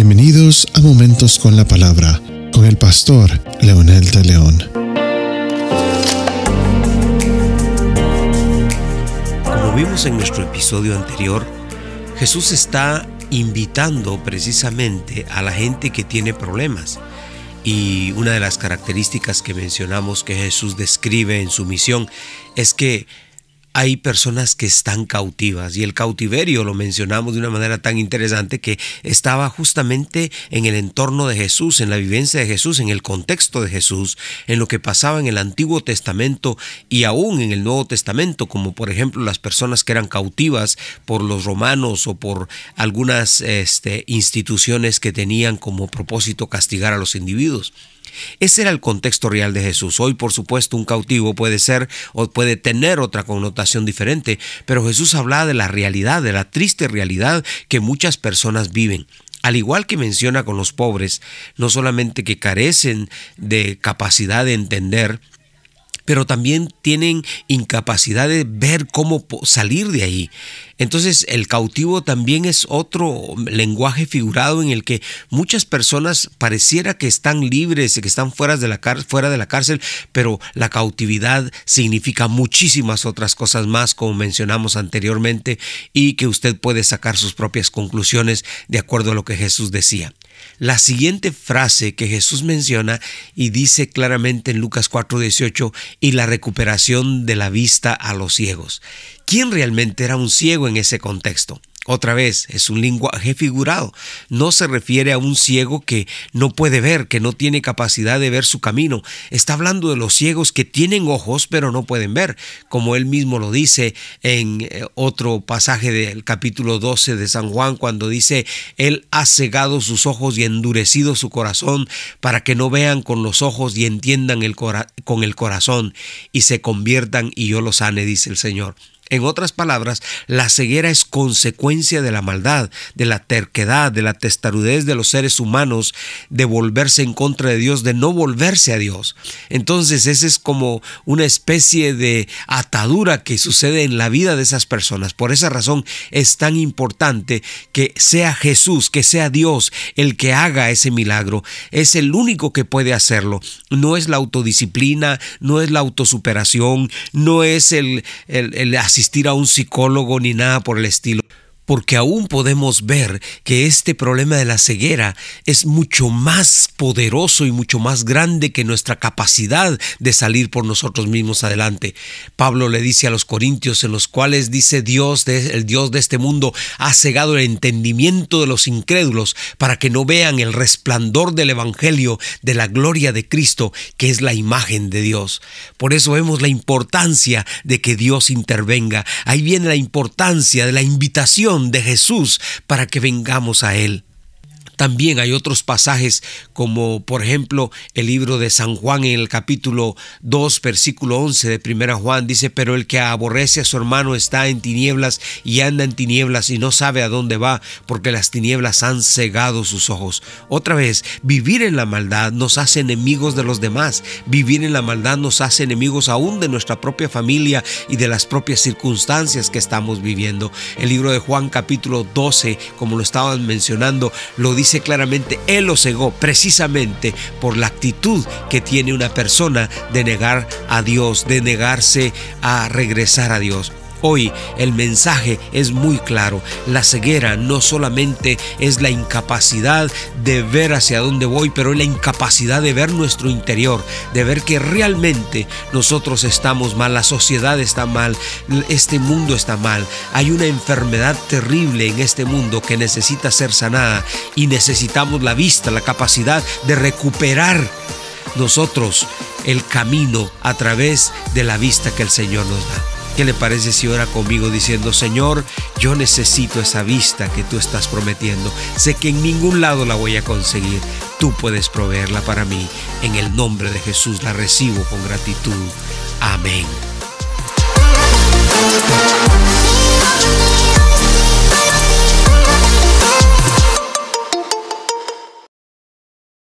Bienvenidos a Momentos con la Palabra con el pastor Leonel de León. Como vimos en nuestro episodio anterior, Jesús está invitando precisamente a la gente que tiene problemas. Y una de las características que mencionamos que Jesús describe en su misión es que hay personas que están cautivas y el cautiverio lo mencionamos de una manera tan interesante que estaba justamente en el entorno de Jesús, en la vivencia de Jesús, en el contexto de Jesús, en lo que pasaba en el Antiguo Testamento y aún en el Nuevo Testamento, como por ejemplo las personas que eran cautivas por los romanos o por algunas este, instituciones que tenían como propósito castigar a los individuos. Ese era el contexto real de Jesús. Hoy, por supuesto, un cautivo puede ser o puede tener otra connotación diferente, pero Jesús hablaba de la realidad, de la triste realidad que muchas personas viven. Al igual que menciona con los pobres, no solamente que carecen de capacidad de entender, pero también tienen incapacidad de ver cómo salir de ahí. Entonces el cautivo también es otro lenguaje figurado en el que muchas personas pareciera que están libres, que están fuera de la, fuera de la cárcel, pero la cautividad significa muchísimas otras cosas más, como mencionamos anteriormente, y que usted puede sacar sus propias conclusiones de acuerdo a lo que Jesús decía. La siguiente frase que Jesús menciona y dice claramente en Lucas 4:18, y la recuperación de la vista a los ciegos. ¿Quién realmente era un ciego en ese contexto? Otra vez, es un lenguaje figurado. No se refiere a un ciego que no puede ver, que no tiene capacidad de ver su camino. Está hablando de los ciegos que tienen ojos pero no pueden ver, como él mismo lo dice en eh, otro pasaje del capítulo 12 de San Juan, cuando dice, Él ha cegado sus ojos y endurecido su corazón para que no vean con los ojos y entiendan con el corazón y se conviertan y yo los sane, dice el Señor. En otras palabras, la ceguera es consecuencia de la maldad, de la terquedad, de la testarudez de los seres humanos, de volverse en contra de Dios, de no volverse a Dios. Entonces, esa es como una especie de atadura que sucede en la vida de esas personas. Por esa razón es tan importante que sea Jesús, que sea Dios el que haga ese milagro. Es el único que puede hacerlo. No es la autodisciplina, no es la autosuperación, no es el, el, el asistir a un psicólogo ni nada por el estilo porque aún podemos ver que este problema de la ceguera es mucho más poderoso y mucho más grande que nuestra capacidad de salir por nosotros mismos adelante. Pablo le dice a los corintios en los cuales dice Dios, el Dios de este mundo, ha cegado el entendimiento de los incrédulos para que no vean el resplandor del Evangelio de la gloria de Cristo, que es la imagen de Dios. Por eso vemos la importancia de que Dios intervenga. Ahí viene la importancia de la de Jesús para que vengamos a Él. También hay otros pasajes como por ejemplo el libro de San Juan en el capítulo 2 versículo 11 de primera Juan dice, pero el que aborrece a su hermano está en tinieblas y anda en tinieblas y no sabe a dónde va porque las tinieblas han cegado sus ojos. Otra vez, vivir en la maldad nos hace enemigos de los demás, vivir en la maldad nos hace enemigos aún de nuestra propia familia y de las propias circunstancias que estamos viviendo. El libro de Juan capítulo 12, como lo estaban mencionando, lo dice dice claramente, Él lo cegó precisamente por la actitud que tiene una persona de negar a Dios, de negarse a regresar a Dios. Hoy el mensaje es muy claro. La ceguera no solamente es la incapacidad de ver hacia dónde voy, pero es la incapacidad de ver nuestro interior, de ver que realmente nosotros estamos mal, la sociedad está mal, este mundo está mal. Hay una enfermedad terrible en este mundo que necesita ser sanada y necesitamos la vista, la capacidad de recuperar nosotros el camino a través de la vista que el Señor nos da. ¿Qué le parece si ora conmigo diciendo, Señor, yo necesito esa vista que tú estás prometiendo? Sé que en ningún lado la voy a conseguir. Tú puedes proveerla para mí. En el nombre de Jesús la recibo con gratitud. Amén.